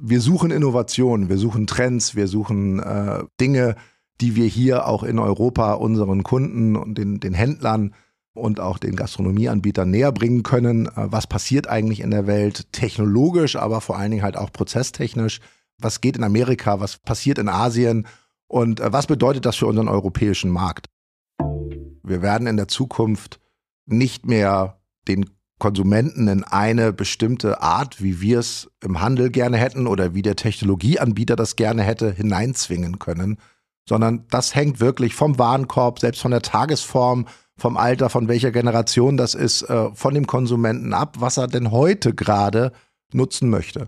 wir suchen Innovationen, wir suchen Trends, wir suchen äh, Dinge, die wir hier auch in Europa unseren Kunden und den, den Händlern und auch den Gastronomieanbietern näher bringen können. Äh, was passiert eigentlich in der Welt technologisch, aber vor allen Dingen halt auch prozesstechnisch? Was geht in Amerika? Was passiert in Asien? Und äh, was bedeutet das für unseren europäischen Markt? Wir werden in der Zukunft nicht mehr den Konsumenten in eine bestimmte Art, wie wir es im Handel gerne hätten oder wie der Technologieanbieter das gerne hätte, hineinzwingen können, sondern das hängt wirklich vom Warenkorb, selbst von der Tagesform, vom Alter, von welcher Generation das ist, äh, von dem Konsumenten ab, was er denn heute gerade nutzen möchte.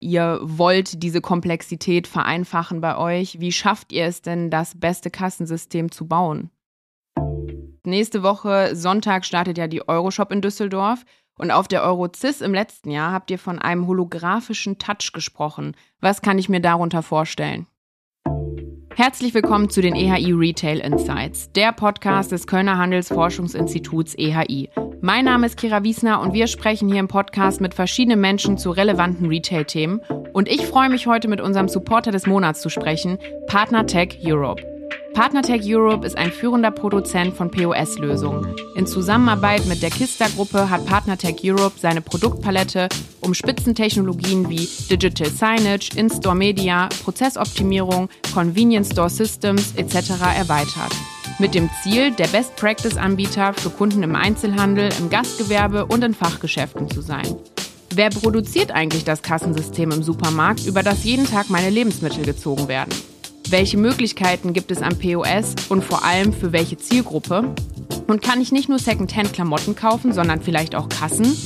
Ihr wollt diese Komplexität vereinfachen bei euch. Wie schafft ihr es denn, das beste Kassensystem zu bauen? Nächste Woche Sonntag startet ja die Euroshop in Düsseldorf. Und auf der Eurozis im letzten Jahr habt ihr von einem holographischen Touch gesprochen. Was kann ich mir darunter vorstellen? Herzlich willkommen zu den EHI Retail Insights, der Podcast des Kölner Handelsforschungsinstituts EHI. Mein Name ist Kira Wiesner und wir sprechen hier im Podcast mit verschiedenen Menschen zu relevanten Retail-Themen. Und ich freue mich heute mit unserem Supporter des Monats zu sprechen, Partner Tech Europe. PartnerTech Europe ist ein führender Produzent von POS-Lösungen. In Zusammenarbeit mit der Kista-Gruppe hat PartnerTech Europe seine Produktpalette um Spitzentechnologien wie Digital Signage, In-Store Media, Prozessoptimierung, Convenience Store Systems etc. erweitert. Mit dem Ziel, der Best-Practice-Anbieter für Kunden im Einzelhandel, im Gastgewerbe und in Fachgeschäften zu sein. Wer produziert eigentlich das Kassensystem im Supermarkt, über das jeden Tag meine Lebensmittel gezogen werden? Welche Möglichkeiten gibt es am POS und vor allem für welche Zielgruppe? Und kann ich nicht nur Secondhand-Klamotten kaufen, sondern vielleicht auch Kassen?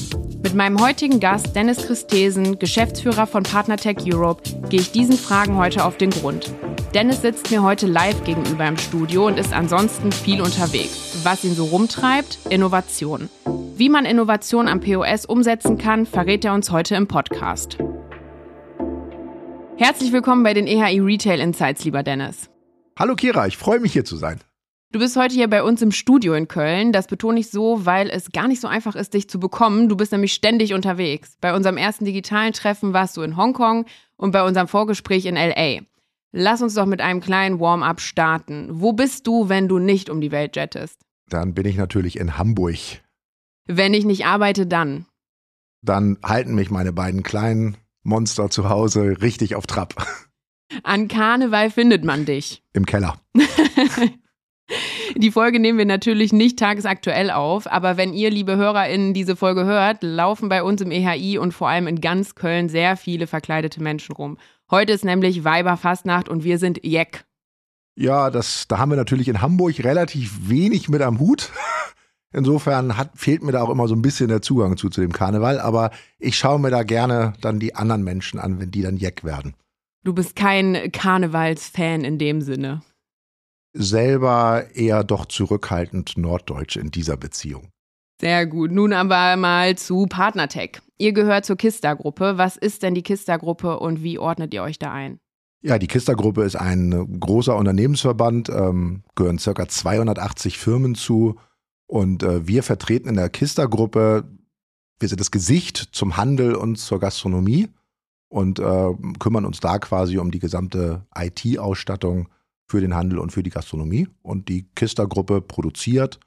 Mit meinem heutigen Gast Dennis Christesen, Geschäftsführer von PartnerTech Europe, gehe ich diesen Fragen heute auf den Grund. Dennis sitzt mir heute live gegenüber im Studio und ist ansonsten viel unterwegs. Was ihn so rumtreibt? Innovation. Wie man Innovation am POS umsetzen kann, verrät er uns heute im Podcast. Herzlich willkommen bei den EHI Retail Insights, lieber Dennis. Hallo Kira, ich freue mich hier zu sein. Du bist heute hier bei uns im Studio in Köln. Das betone ich so, weil es gar nicht so einfach ist, dich zu bekommen. Du bist nämlich ständig unterwegs. Bei unserem ersten digitalen Treffen warst du in Hongkong und bei unserem Vorgespräch in LA. Lass uns doch mit einem kleinen Warm-up starten. Wo bist du, wenn du nicht um die Welt jettest? Dann bin ich natürlich in Hamburg. Wenn ich nicht arbeite, dann? Dann halten mich meine beiden Kleinen Monster zu Hause richtig auf Trab. An Karneval findet man dich. Im Keller. Die Folge nehmen wir natürlich nicht tagesaktuell auf, aber wenn ihr, liebe HörerInnen, diese Folge hört, laufen bei uns im EHI und vor allem in ganz Köln sehr viele verkleidete Menschen rum. Heute ist nämlich Weiberfastnacht und wir sind Jeck. Ja, das, da haben wir natürlich in Hamburg relativ wenig mit am Hut. Insofern hat, fehlt mir da auch immer so ein bisschen der Zugang zu, zu dem Karneval. Aber ich schaue mir da gerne dann die anderen Menschen an, wenn die dann Jeck werden. Du bist kein Karnevalsfan in dem Sinne. Selber eher doch zurückhaltend norddeutsch in dieser Beziehung. Sehr gut. Nun aber mal zu Partnertech. Ihr gehört zur Kista-Gruppe. Was ist denn die Kista-Gruppe und wie ordnet ihr euch da ein? Ja, die Kista-Gruppe ist ein großer Unternehmensverband, ähm, gehören ca. 280 Firmen zu und äh, wir vertreten in der Kista-Gruppe, wir sind das Gesicht zum Handel und zur Gastronomie und äh, kümmern uns da quasi um die gesamte IT-Ausstattung für den Handel und für die Gastronomie. Und die Kista-Gruppe produziert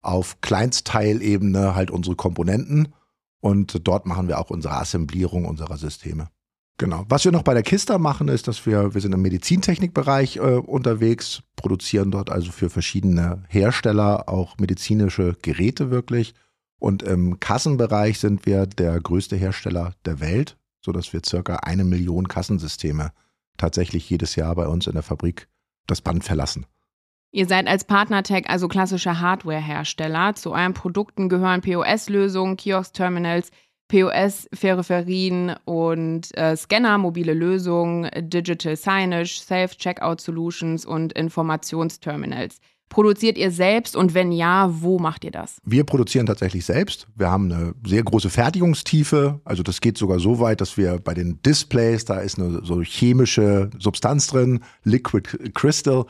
auf Kleinstteilebene halt unsere Komponenten und dort machen wir auch unsere Assemblierung unserer Systeme. Genau. Was wir noch bei der Kista machen, ist, dass wir, wir sind im Medizintechnikbereich äh, unterwegs, produzieren dort also für verschiedene Hersteller auch medizinische Geräte wirklich. Und im Kassenbereich sind wir der größte Hersteller der Welt, sodass wir circa eine Million Kassensysteme tatsächlich jedes Jahr bei uns in der Fabrik das Band verlassen. Ihr seid als Partnertech also klassischer Hardware-Hersteller. Zu euren Produkten gehören POS-Lösungen, Kiosk-Terminals, POS, Peripherien und äh, Scanner, mobile Lösungen, Digital Signage, Self-Checkout Solutions und Informationsterminals. Produziert ihr selbst und wenn ja, wo macht ihr das? Wir produzieren tatsächlich selbst. Wir haben eine sehr große Fertigungstiefe. Also das geht sogar so weit, dass wir bei den Displays, da ist eine so chemische Substanz drin, Liquid Crystal.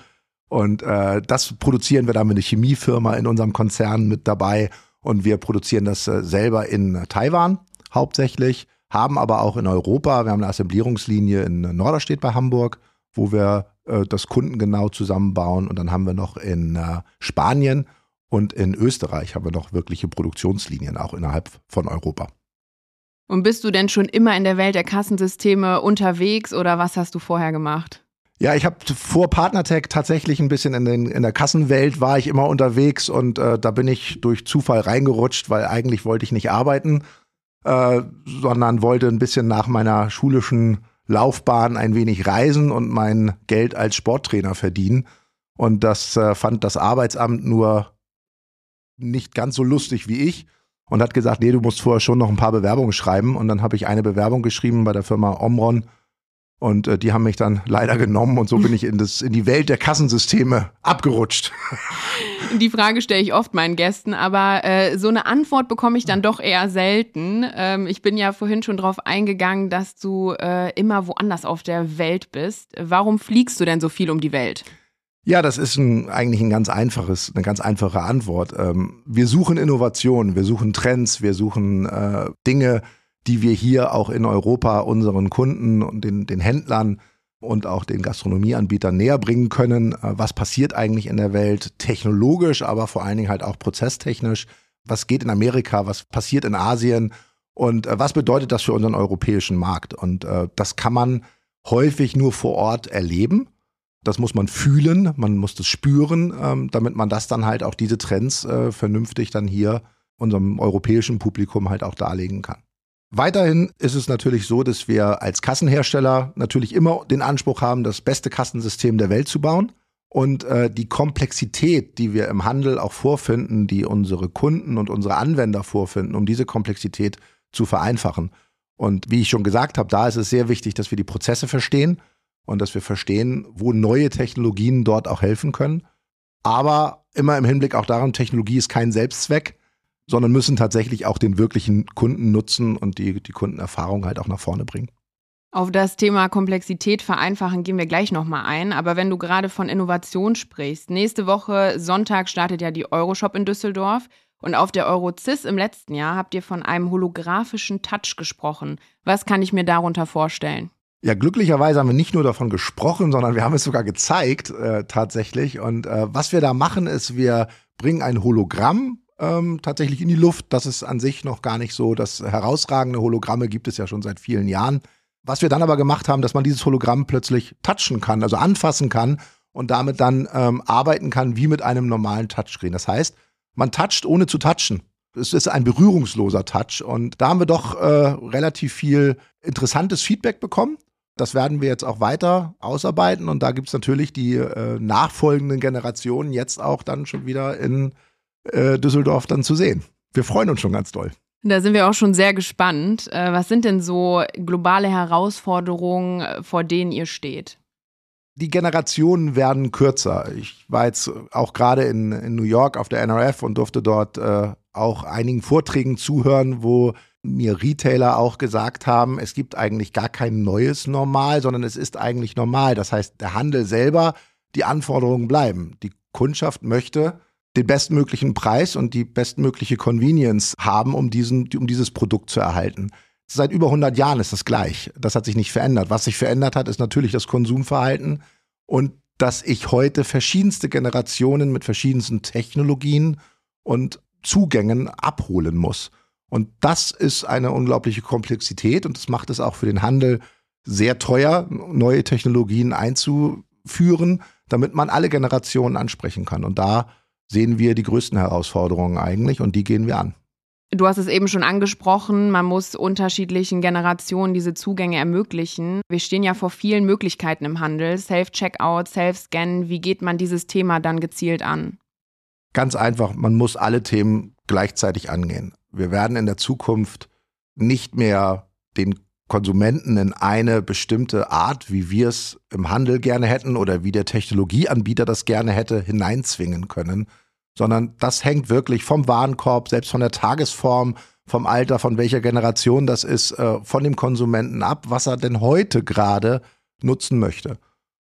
Und äh, das produzieren wir dann mit einer Chemiefirma in unserem Konzern mit dabei. Und wir produzieren das äh, selber in Taiwan hauptsächlich, haben aber auch in Europa, wir haben eine Assemblierungslinie in Norderstedt bei Hamburg, wo wir äh, das kundengenau zusammenbauen und dann haben wir noch in äh, Spanien und in Österreich haben wir noch wirkliche Produktionslinien auch innerhalb von Europa. Und bist du denn schon immer in der Welt der Kassensysteme unterwegs oder was hast du vorher gemacht? Ja, ich habe vor Partnertech tatsächlich ein bisschen in, den, in der Kassenwelt war ich immer unterwegs und äh, da bin ich durch Zufall reingerutscht, weil eigentlich wollte ich nicht arbeiten, äh, sondern wollte ein bisschen nach meiner schulischen Laufbahn ein wenig reisen und mein Geld als Sporttrainer verdienen. Und das äh, fand das Arbeitsamt nur nicht ganz so lustig wie ich und hat gesagt, nee, du musst vorher schon noch ein paar Bewerbungen schreiben. Und dann habe ich eine Bewerbung geschrieben bei der Firma Omron und äh, die haben mich dann leider genommen und so bin ich in, das, in die Welt der Kassensysteme abgerutscht. Die Frage stelle ich oft meinen Gästen, aber äh, so eine Antwort bekomme ich dann doch eher selten. Ähm, ich bin ja vorhin schon darauf eingegangen, dass du äh, immer woanders auf der Welt bist. Warum fliegst du denn so viel um die Welt? Ja, das ist ein, eigentlich ein ganz einfaches, eine ganz einfache Antwort. Ähm, wir suchen Innovationen, wir suchen Trends, wir suchen äh, Dinge, die wir hier auch in Europa unseren Kunden und den, den Händlern und auch den Gastronomieanbietern näher bringen können. Äh, was passiert eigentlich in der Welt technologisch, aber vor allen Dingen halt auch prozesstechnisch? Was geht in Amerika? Was passiert in Asien? Und äh, was bedeutet das für unseren europäischen Markt? Und äh, das kann man häufig nur vor Ort erleben. Das muss man fühlen, man muss das spüren, ähm, damit man das dann halt auch diese Trends vernünftig dann hier unserem europäischen Publikum halt auch darlegen kann. Weiterhin ist es natürlich so, dass wir als Kassenhersteller natürlich immer den Anspruch haben, das beste Kassensystem der Welt zu bauen. Und äh, die Komplexität, die wir im Handel auch vorfinden, die unsere Kunden und unsere Anwender vorfinden, um diese Komplexität zu vereinfachen. Und wie ich schon gesagt habe, da ist es sehr wichtig, dass wir die Prozesse verstehen und dass wir verstehen, wo neue Technologien dort auch helfen können. Aber immer im Hinblick auch daran, Technologie ist kein Selbstzweck sondern müssen tatsächlich auch den wirklichen Kunden nutzen und die, die Kundenerfahrung halt auch nach vorne bringen. Auf das Thema Komplexität vereinfachen gehen wir gleich nochmal ein. Aber wenn du gerade von Innovation sprichst, nächste Woche Sonntag startet ja die Euroshop in Düsseldorf. Und auf der Eurocis im letzten Jahr habt ihr von einem holographischen Touch gesprochen. Was kann ich mir darunter vorstellen? Ja, glücklicherweise haben wir nicht nur davon gesprochen, sondern wir haben es sogar gezeigt äh, tatsächlich. Und äh, was wir da machen, ist, wir bringen ein Hologramm ähm, tatsächlich in die Luft. Das ist an sich noch gar nicht so. Das herausragende Hologramme gibt es ja schon seit vielen Jahren. Was wir dann aber gemacht haben, dass man dieses Hologramm plötzlich touchen kann, also anfassen kann und damit dann ähm, arbeiten kann wie mit einem normalen Touchscreen. Das heißt, man toucht ohne zu touchen. Es ist ein berührungsloser Touch und da haben wir doch äh, relativ viel interessantes Feedback bekommen. Das werden wir jetzt auch weiter ausarbeiten und da gibt es natürlich die äh, nachfolgenden Generationen jetzt auch dann schon wieder in äh, Düsseldorf dann zu sehen. Wir freuen uns schon ganz doll. Da sind wir auch schon sehr gespannt. Äh, was sind denn so globale Herausforderungen, äh, vor denen ihr steht? Die Generationen werden kürzer. Ich war jetzt auch gerade in, in New York auf der NRF und durfte dort äh, auch einigen Vorträgen zuhören, wo mir Retailer auch gesagt haben, es gibt eigentlich gar kein neues Normal, sondern es ist eigentlich normal. Das heißt, der Handel selber, die Anforderungen bleiben. Die Kundschaft möchte den bestmöglichen Preis und die bestmögliche Convenience haben, um, diesen, um dieses Produkt zu erhalten. Seit über 100 Jahren ist das gleich. Das hat sich nicht verändert. Was sich verändert hat, ist natürlich das Konsumverhalten und dass ich heute verschiedenste Generationen mit verschiedensten Technologien und Zugängen abholen muss. Und das ist eine unglaubliche Komplexität und das macht es auch für den Handel sehr teuer, neue Technologien einzuführen, damit man alle Generationen ansprechen kann. Und da sehen wir die größten Herausforderungen eigentlich und die gehen wir an. Du hast es eben schon angesprochen, man muss unterschiedlichen Generationen diese Zugänge ermöglichen. Wir stehen ja vor vielen Möglichkeiten im Handel, Self-Checkout, Self-Scan. Wie geht man dieses Thema dann gezielt an? Ganz einfach, man muss alle Themen gleichzeitig angehen. Wir werden in der Zukunft nicht mehr den Konsumenten in eine bestimmte Art, wie wir es im Handel gerne hätten oder wie der Technologieanbieter das gerne hätte, hineinzwingen können, sondern das hängt wirklich vom Warenkorb, selbst von der Tagesform, vom Alter, von welcher Generation das ist, äh, von dem Konsumenten ab, was er denn heute gerade nutzen möchte.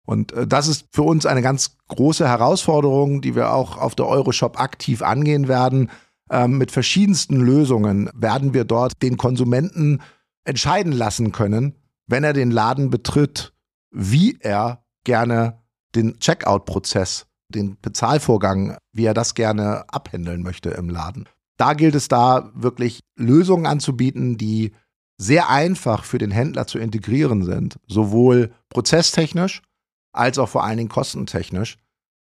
Und äh, das ist für uns eine ganz große Herausforderung, die wir auch auf der Euroshop aktiv angehen werden. Ähm, mit verschiedensten Lösungen werden wir dort den Konsumenten entscheiden lassen können, wenn er den Laden betritt, wie er gerne den Checkout-Prozess, den Bezahlvorgang, wie er das gerne abhändeln möchte im Laden. Da gilt es da wirklich Lösungen anzubieten, die sehr einfach für den Händler zu integrieren sind, sowohl prozesstechnisch als auch vor allen Dingen kostentechnisch,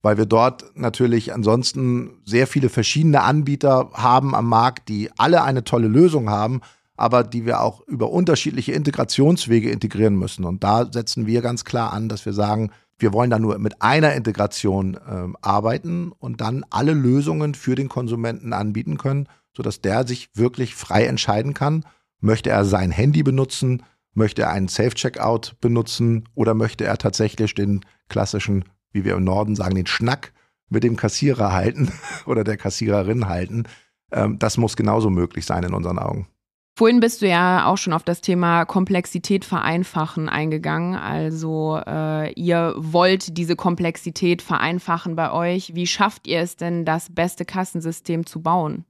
weil wir dort natürlich ansonsten sehr viele verschiedene Anbieter haben am Markt, die alle eine tolle Lösung haben, aber die wir auch über unterschiedliche Integrationswege integrieren müssen. Und da setzen wir ganz klar an, dass wir sagen, wir wollen da nur mit einer Integration äh, arbeiten und dann alle Lösungen für den Konsumenten anbieten können, sodass der sich wirklich frei entscheiden kann, möchte er sein Handy benutzen, möchte er einen Safe-Checkout benutzen oder möchte er tatsächlich den klassischen, wie wir im Norden sagen, den Schnack mit dem Kassierer halten oder der Kassiererin halten. Ähm, das muss genauso möglich sein in unseren Augen. Vorhin bist du ja auch schon auf das Thema Komplexität vereinfachen eingegangen. Also äh, ihr wollt diese Komplexität vereinfachen bei euch. Wie schafft ihr es denn, das beste Kassensystem zu bauen?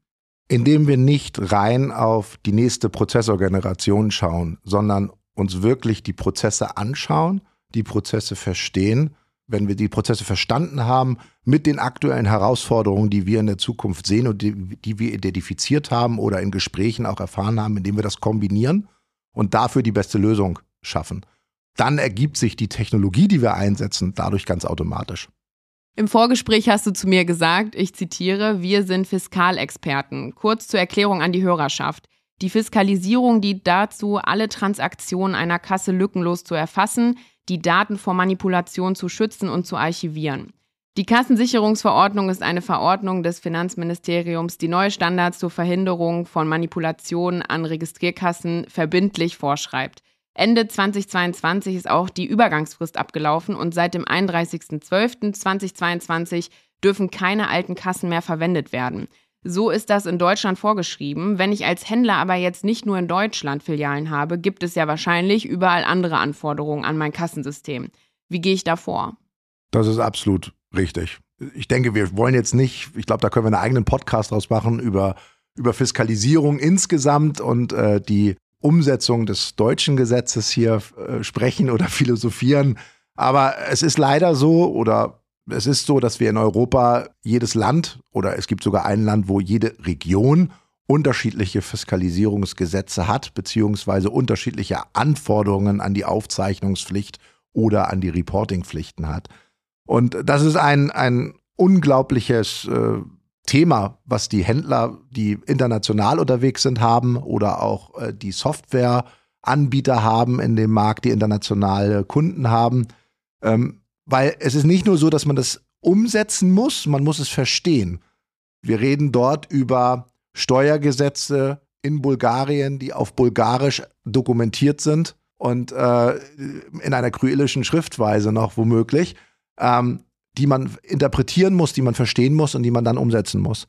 Indem wir nicht rein auf die nächste Prozessorgeneration schauen, sondern uns wirklich die Prozesse anschauen, die Prozesse verstehen wenn wir die Prozesse verstanden haben, mit den aktuellen Herausforderungen, die wir in der Zukunft sehen und die, die, wir identifiziert haben oder in Gesprächen auch erfahren haben, indem wir das kombinieren und dafür die beste Lösung schaffen. Dann ergibt sich die Technologie, die wir einsetzen, dadurch ganz automatisch. Im Vorgespräch hast du zu mir gesagt, ich zitiere, wir sind Fiskalexperten. Kurz zur Erklärung an die Hörerschaft. Die Fiskalisierung dient dazu, alle Transaktionen einer Kasse lückenlos zu erfassen, die Daten vor Manipulation zu schützen und zu archivieren. Die Kassensicherungsverordnung ist eine Verordnung des Finanzministeriums, die neue Standards zur Verhinderung von Manipulationen an Registrierkassen verbindlich vorschreibt. Ende 2022 ist auch die Übergangsfrist abgelaufen und seit dem 31.12.2022 dürfen keine alten Kassen mehr verwendet werden. So ist das in Deutschland vorgeschrieben. Wenn ich als Händler aber jetzt nicht nur in Deutschland Filialen habe, gibt es ja wahrscheinlich überall andere Anforderungen an mein Kassensystem. Wie gehe ich da vor? Das ist absolut richtig. Ich denke, wir wollen jetzt nicht, ich glaube, da können wir einen eigenen Podcast draus machen über, über Fiskalisierung insgesamt und äh, die Umsetzung des deutschen Gesetzes hier äh, sprechen oder philosophieren. Aber es ist leider so, oder es ist so, dass wir in Europa jedes Land oder es gibt sogar ein Land, wo jede Region unterschiedliche Fiskalisierungsgesetze hat, beziehungsweise unterschiedliche Anforderungen an die Aufzeichnungspflicht oder an die Reportingpflichten hat. Und das ist ein, ein unglaubliches äh, Thema, was die Händler, die international unterwegs sind, haben oder auch äh, die Softwareanbieter haben in dem Markt, die internationale Kunden haben. Ähm, weil es ist nicht nur so, dass man das umsetzen muss, man muss es verstehen. Wir reden dort über Steuergesetze in Bulgarien, die auf Bulgarisch dokumentiert sind und äh, in einer kyrilischen Schriftweise noch womöglich, ähm, die man interpretieren muss, die man verstehen muss und die man dann umsetzen muss.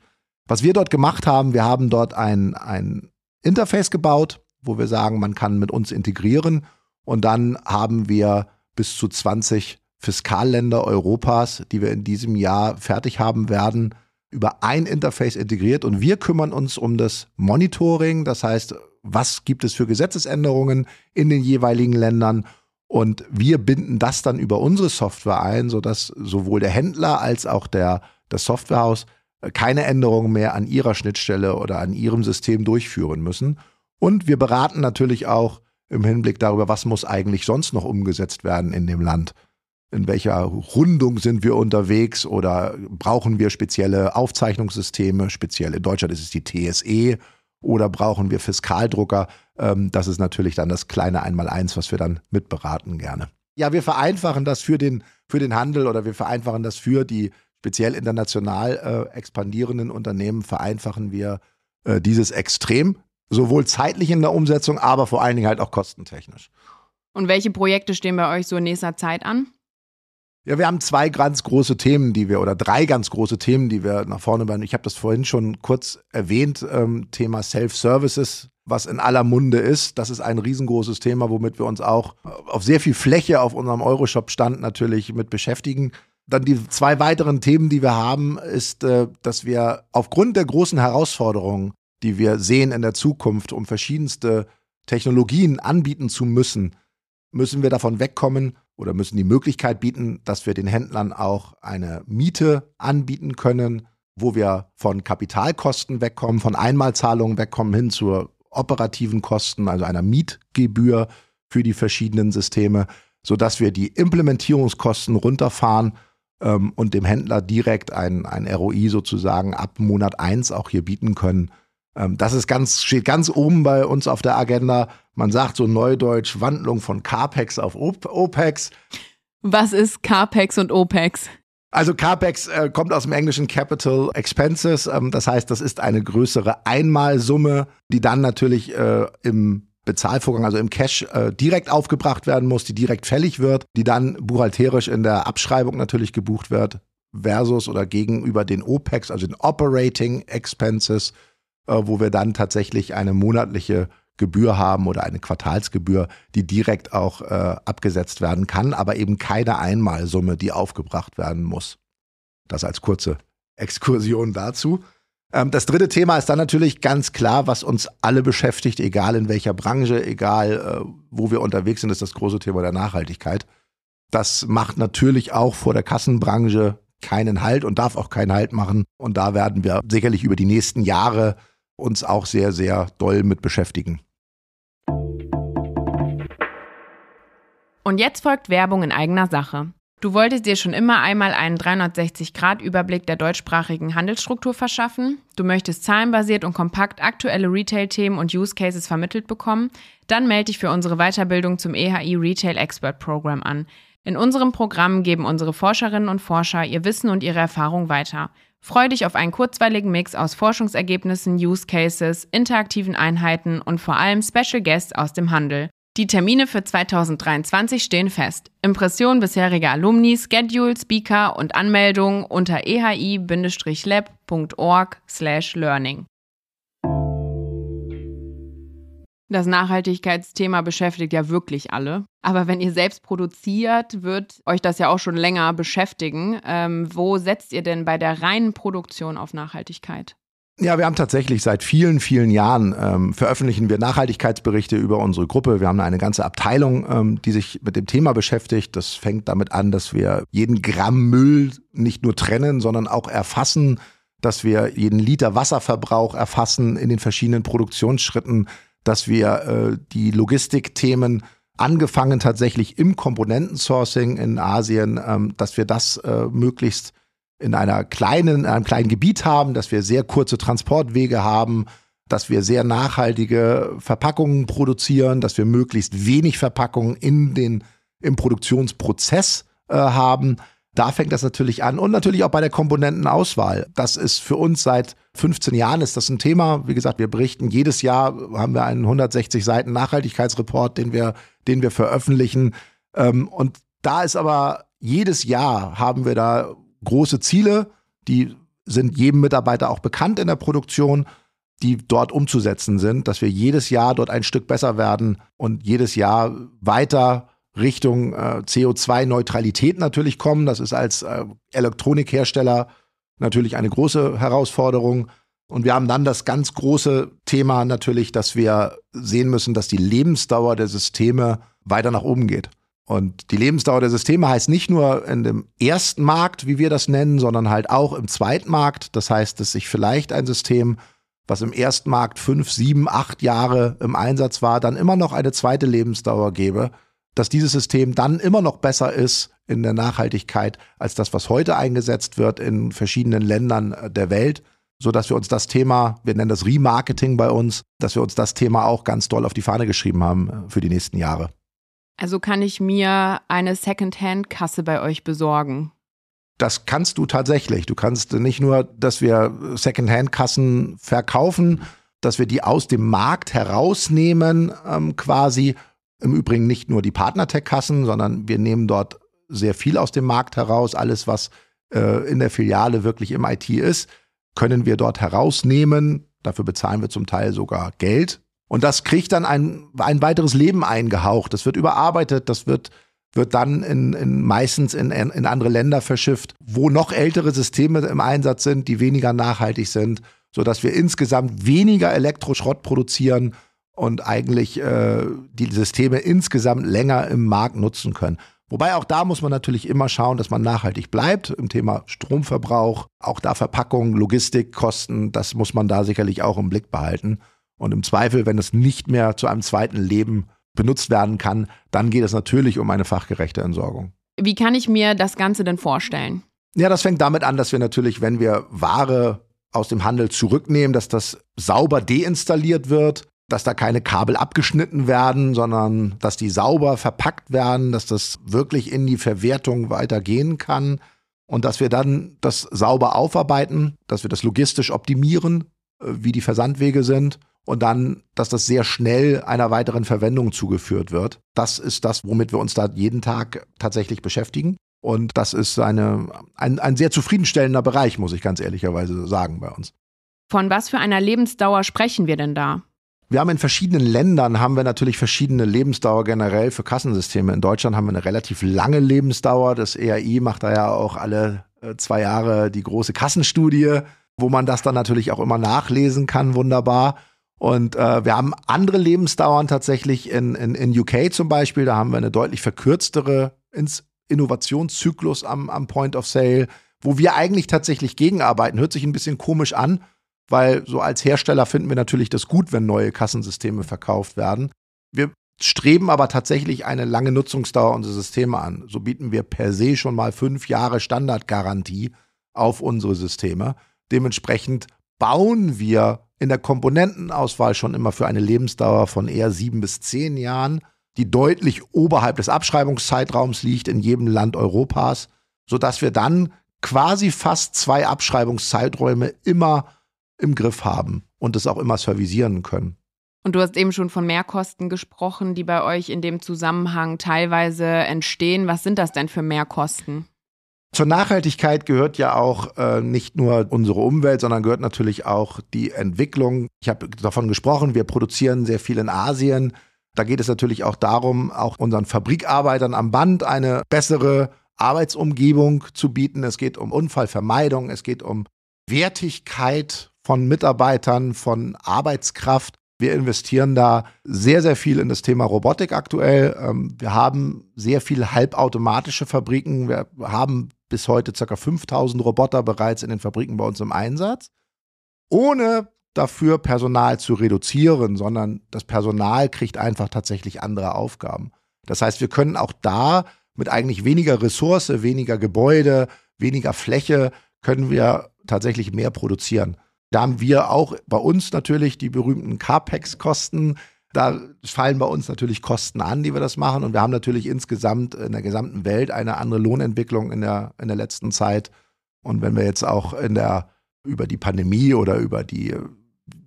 Was wir dort gemacht haben, wir haben dort ein, ein Interface gebaut, wo wir sagen, man kann mit uns integrieren und dann haben wir bis zu 20 Fiskalländer Europas, die wir in diesem Jahr fertig haben werden, über ein Interface integriert. Und wir kümmern uns um das Monitoring, das heißt, was gibt es für Gesetzesänderungen in den jeweiligen Ländern? Und wir binden das dann über unsere Software ein, sodass sowohl der Händler als auch der, das Softwarehaus keine Änderungen mehr an ihrer Schnittstelle oder an ihrem System durchführen müssen. Und wir beraten natürlich auch im Hinblick darüber, was muss eigentlich sonst noch umgesetzt werden in dem Land in welcher Rundung sind wir unterwegs oder brauchen wir spezielle Aufzeichnungssysteme, speziell in Deutschland ist es die TSE oder brauchen wir Fiskaldrucker. Ähm, das ist natürlich dann das kleine Einmaleins, was wir dann mitberaten gerne. Ja, wir vereinfachen das für den, für den Handel oder wir vereinfachen das für die speziell international äh, expandierenden Unternehmen, vereinfachen wir äh, dieses extrem, sowohl zeitlich in der Umsetzung, aber vor allen Dingen halt auch kostentechnisch. Und welche Projekte stehen bei euch so in nächster Zeit an? Ja, wir haben zwei ganz große Themen, die wir, oder drei ganz große Themen, die wir nach vorne bringen. Ich habe das vorhin schon kurz erwähnt, ähm, Thema Self-Services, was in aller Munde ist. Das ist ein riesengroßes Thema, womit wir uns auch auf sehr viel Fläche auf unserem Euroshop-Stand natürlich mit beschäftigen. Dann die zwei weiteren Themen, die wir haben, ist, äh, dass wir aufgrund der großen Herausforderungen, die wir sehen in der Zukunft, um verschiedenste Technologien anbieten zu müssen, müssen wir davon wegkommen oder müssen die Möglichkeit bieten, dass wir den Händlern auch eine Miete anbieten können, wo wir von Kapitalkosten wegkommen, von Einmalzahlungen wegkommen hin zu operativen Kosten, also einer Mietgebühr für die verschiedenen Systeme, sodass wir die Implementierungskosten runterfahren ähm, und dem Händler direkt ein, ein ROI sozusagen ab Monat 1 auch hier bieten können. Ähm, das ist ganz, steht ganz oben bei uns auf der Agenda. Man sagt so neudeutsch Wandlung von CAPEX auf OPEX. Was ist CAPEX und OPEX? Also CAPEX äh, kommt aus dem englischen Capital Expenses. Ähm, das heißt, das ist eine größere Einmalsumme, die dann natürlich äh, im Bezahlvorgang, also im Cash, äh, direkt aufgebracht werden muss, die direkt fällig wird, die dann buchhalterisch in der Abschreibung natürlich gebucht wird, versus oder gegenüber den OPEX, also den Operating Expenses, äh, wo wir dann tatsächlich eine monatliche Gebühr haben oder eine Quartalsgebühr, die direkt auch äh, abgesetzt werden kann, aber eben keine Einmalsumme, die aufgebracht werden muss. Das als kurze Exkursion dazu. Ähm, das dritte Thema ist dann natürlich ganz klar, was uns alle beschäftigt, egal in welcher Branche, egal äh, wo wir unterwegs sind, ist das große Thema der Nachhaltigkeit. Das macht natürlich auch vor der Kassenbranche keinen Halt und darf auch keinen Halt machen. Und da werden wir sicherlich über die nächsten Jahre uns auch sehr, sehr doll mit beschäftigen. Und jetzt folgt Werbung in eigener Sache. Du wolltest dir schon immer einmal einen 360-Grad-Überblick der deutschsprachigen Handelsstruktur verschaffen? Du möchtest zahlenbasiert und kompakt aktuelle Retail-Themen und Use Cases vermittelt bekommen? Dann melde dich für unsere Weiterbildung zum EHI Retail Expert Program an. In unserem Programm geben unsere Forscherinnen und Forscher ihr Wissen und ihre Erfahrung weiter. Freu dich auf einen kurzweiligen Mix aus Forschungsergebnissen, Use Cases, interaktiven Einheiten und vor allem Special Guests aus dem Handel. Die Termine für 2023 stehen fest. Impression bisheriger Alumni, Schedule, Speaker und Anmeldungen unter ehi-lab.org/learning. Das Nachhaltigkeitsthema beschäftigt ja wirklich alle. Aber wenn ihr selbst produziert, wird euch das ja auch schon länger beschäftigen. Ähm, wo setzt ihr denn bei der reinen Produktion auf Nachhaltigkeit? Ja, wir haben tatsächlich seit vielen, vielen Jahren ähm, veröffentlichen wir Nachhaltigkeitsberichte über unsere Gruppe. Wir haben eine ganze Abteilung, ähm, die sich mit dem Thema beschäftigt. Das fängt damit an, dass wir jeden Gramm Müll nicht nur trennen, sondern auch erfassen, dass wir jeden Liter Wasserverbrauch erfassen in den verschiedenen Produktionsschritten, dass wir äh, die Logistikthemen angefangen tatsächlich im Komponentensourcing in Asien, ähm, dass wir das äh, möglichst in einer kleinen, in einem kleinen Gebiet haben, dass wir sehr kurze Transportwege haben, dass wir sehr nachhaltige Verpackungen produzieren, dass wir möglichst wenig Verpackungen in den, im Produktionsprozess äh, haben. Da fängt das natürlich an und natürlich auch bei der Komponentenauswahl. Das ist für uns seit 15 Jahren ist das ein Thema. Wie gesagt, wir berichten jedes Jahr haben wir einen 160 Seiten Nachhaltigkeitsreport, den wir, den wir veröffentlichen. Ähm, und da ist aber jedes Jahr haben wir da große Ziele, die sind jedem Mitarbeiter auch bekannt in der Produktion, die dort umzusetzen sind, dass wir jedes Jahr dort ein Stück besser werden und jedes Jahr weiter Richtung äh, CO2-Neutralität natürlich kommen. Das ist als äh, Elektronikhersteller natürlich eine große Herausforderung. Und wir haben dann das ganz große Thema natürlich, dass wir sehen müssen, dass die Lebensdauer der Systeme weiter nach oben geht. Und die Lebensdauer der Systeme heißt nicht nur in dem ersten Markt, wie wir das nennen, sondern halt auch im zweiten Markt. Das heißt, dass sich vielleicht ein System, was im ersten Markt fünf, sieben, acht Jahre im Einsatz war, dann immer noch eine zweite Lebensdauer gebe, dass dieses System dann immer noch besser ist in der Nachhaltigkeit als das, was heute eingesetzt wird in verschiedenen Ländern der Welt, so dass wir uns das Thema, wir nennen das Remarketing bei uns, dass wir uns das Thema auch ganz doll auf die Fahne geschrieben haben für die nächsten Jahre. Also kann ich mir eine Second-Hand-Kasse bei euch besorgen? Das kannst du tatsächlich. Du kannst nicht nur, dass wir Second-Hand-Kassen verkaufen, dass wir die aus dem Markt herausnehmen, ähm, quasi. Im Übrigen nicht nur die Partnertech-Kassen, sondern wir nehmen dort sehr viel aus dem Markt heraus. Alles, was äh, in der Filiale wirklich im IT ist, können wir dort herausnehmen. Dafür bezahlen wir zum Teil sogar Geld. Und das kriegt dann ein, ein weiteres Leben eingehaucht. Das wird überarbeitet, das wird, wird dann in, in meistens in, in andere Länder verschifft, wo noch ältere Systeme im Einsatz sind, die weniger nachhaltig sind, sodass wir insgesamt weniger Elektroschrott produzieren und eigentlich äh, die Systeme insgesamt länger im Markt nutzen können. Wobei auch da muss man natürlich immer schauen, dass man nachhaltig bleibt im Thema Stromverbrauch, auch da Verpackung, Logistik, Kosten, das muss man da sicherlich auch im Blick behalten. Und im Zweifel, wenn es nicht mehr zu einem zweiten Leben benutzt werden kann, dann geht es natürlich um eine fachgerechte Entsorgung. Wie kann ich mir das Ganze denn vorstellen? Ja, das fängt damit an, dass wir natürlich, wenn wir Ware aus dem Handel zurücknehmen, dass das sauber deinstalliert wird, dass da keine Kabel abgeschnitten werden, sondern dass die sauber verpackt werden, dass das wirklich in die Verwertung weitergehen kann und dass wir dann das sauber aufarbeiten, dass wir das logistisch optimieren, äh, wie die Versandwege sind und dann, dass das sehr schnell einer weiteren Verwendung zugeführt wird. Das ist das, womit wir uns da jeden Tag tatsächlich beschäftigen. Und das ist eine, ein, ein sehr zufriedenstellender Bereich, muss ich ganz ehrlicherweise sagen bei uns. Von was für einer Lebensdauer sprechen wir denn da? Wir haben in verschiedenen Ländern haben wir natürlich verschiedene Lebensdauer generell für Kassensysteme. In Deutschland haben wir eine relativ lange Lebensdauer. Das ERI macht da ja auch alle äh, zwei Jahre die große Kassenstudie, wo man das dann natürlich auch immer nachlesen kann, wunderbar. Und äh, wir haben andere Lebensdauern tatsächlich in, in, in UK zum Beispiel. Da haben wir eine deutlich verkürztere Innovationszyklus am, am Point of Sale, wo wir eigentlich tatsächlich gegenarbeiten. Hört sich ein bisschen komisch an, weil so als Hersteller finden wir natürlich das gut, wenn neue Kassensysteme verkauft werden. Wir streben aber tatsächlich eine lange Nutzungsdauer unserer Systeme an. So bieten wir per se schon mal fünf Jahre Standardgarantie auf unsere Systeme. Dementsprechend bauen wir in der Komponentenauswahl schon immer für eine Lebensdauer von eher sieben bis zehn Jahren die deutlich oberhalb des Abschreibungszeitraums liegt in jedem Land Europas, sodass wir dann quasi fast zwei Abschreibungszeiträume immer im Griff haben und es auch immer servisieren können. Und du hast eben schon von Mehrkosten gesprochen, die bei euch in dem Zusammenhang teilweise entstehen. Was sind das denn für Mehrkosten? Zur Nachhaltigkeit gehört ja auch äh, nicht nur unsere Umwelt, sondern gehört natürlich auch die Entwicklung. Ich habe davon gesprochen, wir produzieren sehr viel in Asien. Da geht es natürlich auch darum, auch unseren Fabrikarbeitern am Band eine bessere Arbeitsumgebung zu bieten. Es geht um Unfallvermeidung, es geht um Wertigkeit von Mitarbeitern, von Arbeitskraft. Wir investieren da sehr, sehr viel in das Thema Robotik aktuell. Ähm, wir haben sehr viele halbautomatische Fabriken. Wir haben bis heute ca. 5000 Roboter bereits in den Fabriken bei uns im Einsatz. Ohne dafür, Personal zu reduzieren, sondern das Personal kriegt einfach tatsächlich andere Aufgaben. Das heißt, wir können auch da mit eigentlich weniger Ressource, weniger Gebäude, weniger Fläche, können wir tatsächlich mehr produzieren. Da haben wir auch bei uns natürlich die berühmten CAPEX-Kosten. Da fallen bei uns natürlich Kosten an, die wir das machen. Und wir haben natürlich insgesamt in der gesamten Welt eine andere Lohnentwicklung in der, in der letzten Zeit. Und wenn wir jetzt auch in der, über die Pandemie oder über die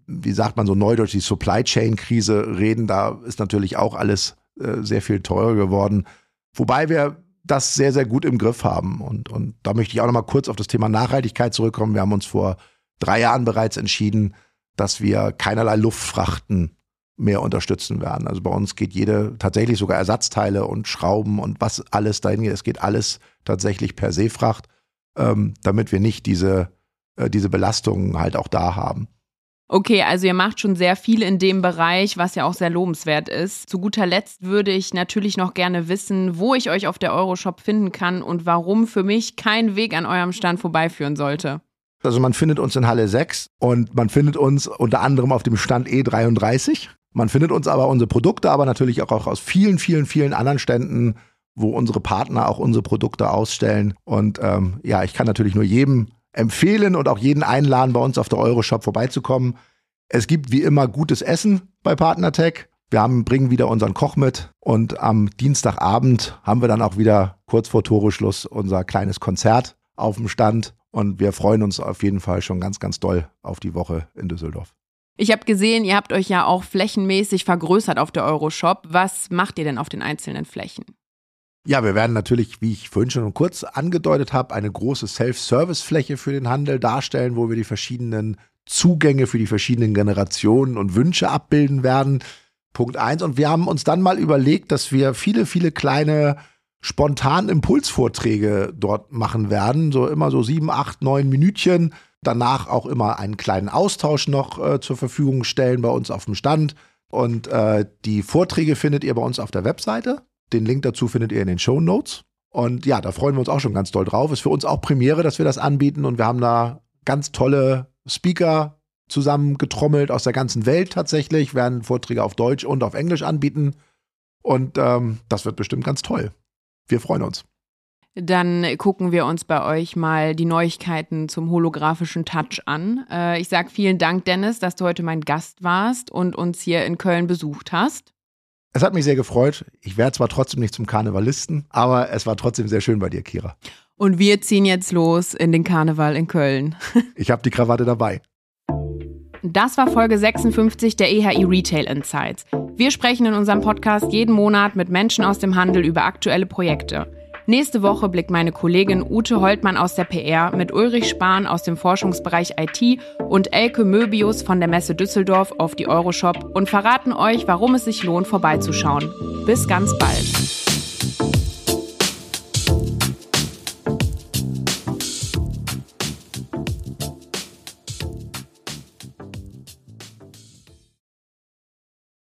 wie sagt man so neudeutsch, die Supply Chain Krise reden, da ist natürlich auch alles äh, sehr viel teurer geworden. Wobei wir das sehr, sehr gut im Griff haben. Und, und da möchte ich auch noch mal kurz auf das Thema Nachhaltigkeit zurückkommen. Wir haben uns vor drei Jahren bereits entschieden, dass wir keinerlei Luftfrachten mehr unterstützen werden. Also bei uns geht jede, tatsächlich sogar Ersatzteile und Schrauben und was alles dahin geht, es geht alles tatsächlich per Seefracht, ähm, damit wir nicht diese, äh, diese Belastungen halt auch da haben. Okay, also ihr macht schon sehr viel in dem Bereich, was ja auch sehr lobenswert ist. Zu guter Letzt würde ich natürlich noch gerne wissen, wo ich euch auf der Euroshop finden kann und warum für mich kein Weg an eurem Stand vorbeiführen sollte. Also man findet uns in Halle 6 und man findet uns unter anderem auf dem Stand E33. Man findet uns aber unsere Produkte, aber natürlich auch aus vielen, vielen, vielen anderen Ständen, wo unsere Partner auch unsere Produkte ausstellen. Und ähm, ja, ich kann natürlich nur jedem empfehlen und auch jeden einladen, bei uns auf der Euroshop vorbeizukommen. Es gibt wie immer gutes Essen bei Partnertech. Wir haben, bringen wieder unseren Koch mit und am Dienstagabend haben wir dann auch wieder kurz vor Toreschluss unser kleines Konzert auf dem Stand und wir freuen uns auf jeden Fall schon ganz, ganz doll auf die Woche in Düsseldorf. Ich habe gesehen, ihr habt euch ja auch flächenmäßig vergrößert auf der Euroshop. Was macht ihr denn auf den einzelnen Flächen? Ja, wir werden natürlich, wie ich vorhin schon kurz angedeutet habe, eine große Self-Service-Fläche für den Handel darstellen, wo wir die verschiedenen Zugänge für die verschiedenen Generationen und Wünsche abbilden werden. Punkt eins. Und wir haben uns dann mal überlegt, dass wir viele, viele kleine spontan Impulsvorträge dort machen werden. So immer so sieben, acht, neun Minütchen. Danach auch immer einen kleinen Austausch noch äh, zur Verfügung stellen bei uns auf dem Stand Und äh, die Vorträge findet ihr bei uns auf der Webseite. Den Link dazu findet ihr in den Show Notes. Und ja, da freuen wir uns auch schon ganz doll drauf. Ist für uns auch Premiere, dass wir das anbieten. Und wir haben da ganz tolle Speaker zusammengetrommelt aus der ganzen Welt tatsächlich, werden Vorträge auf Deutsch und auf Englisch anbieten. Und ähm, das wird bestimmt ganz toll. Wir freuen uns. Dann gucken wir uns bei euch mal die Neuigkeiten zum holographischen Touch an. Äh, ich sage vielen Dank, Dennis, dass du heute mein Gast warst und uns hier in Köln besucht hast. Es hat mich sehr gefreut. Ich werde zwar trotzdem nicht zum Karnevalisten, aber es war trotzdem sehr schön bei dir, Kira. Und wir ziehen jetzt los in den Karneval in Köln. ich habe die Krawatte dabei. Das war Folge 56 der EHI Retail Insights. Wir sprechen in unserem Podcast jeden Monat mit Menschen aus dem Handel über aktuelle Projekte. Nächste Woche blickt meine Kollegin Ute Holtmann aus der PR mit Ulrich Spahn aus dem Forschungsbereich IT und Elke Möbius von der Messe Düsseldorf auf die Euroshop und verraten euch, warum es sich lohnt, vorbeizuschauen. Bis ganz bald.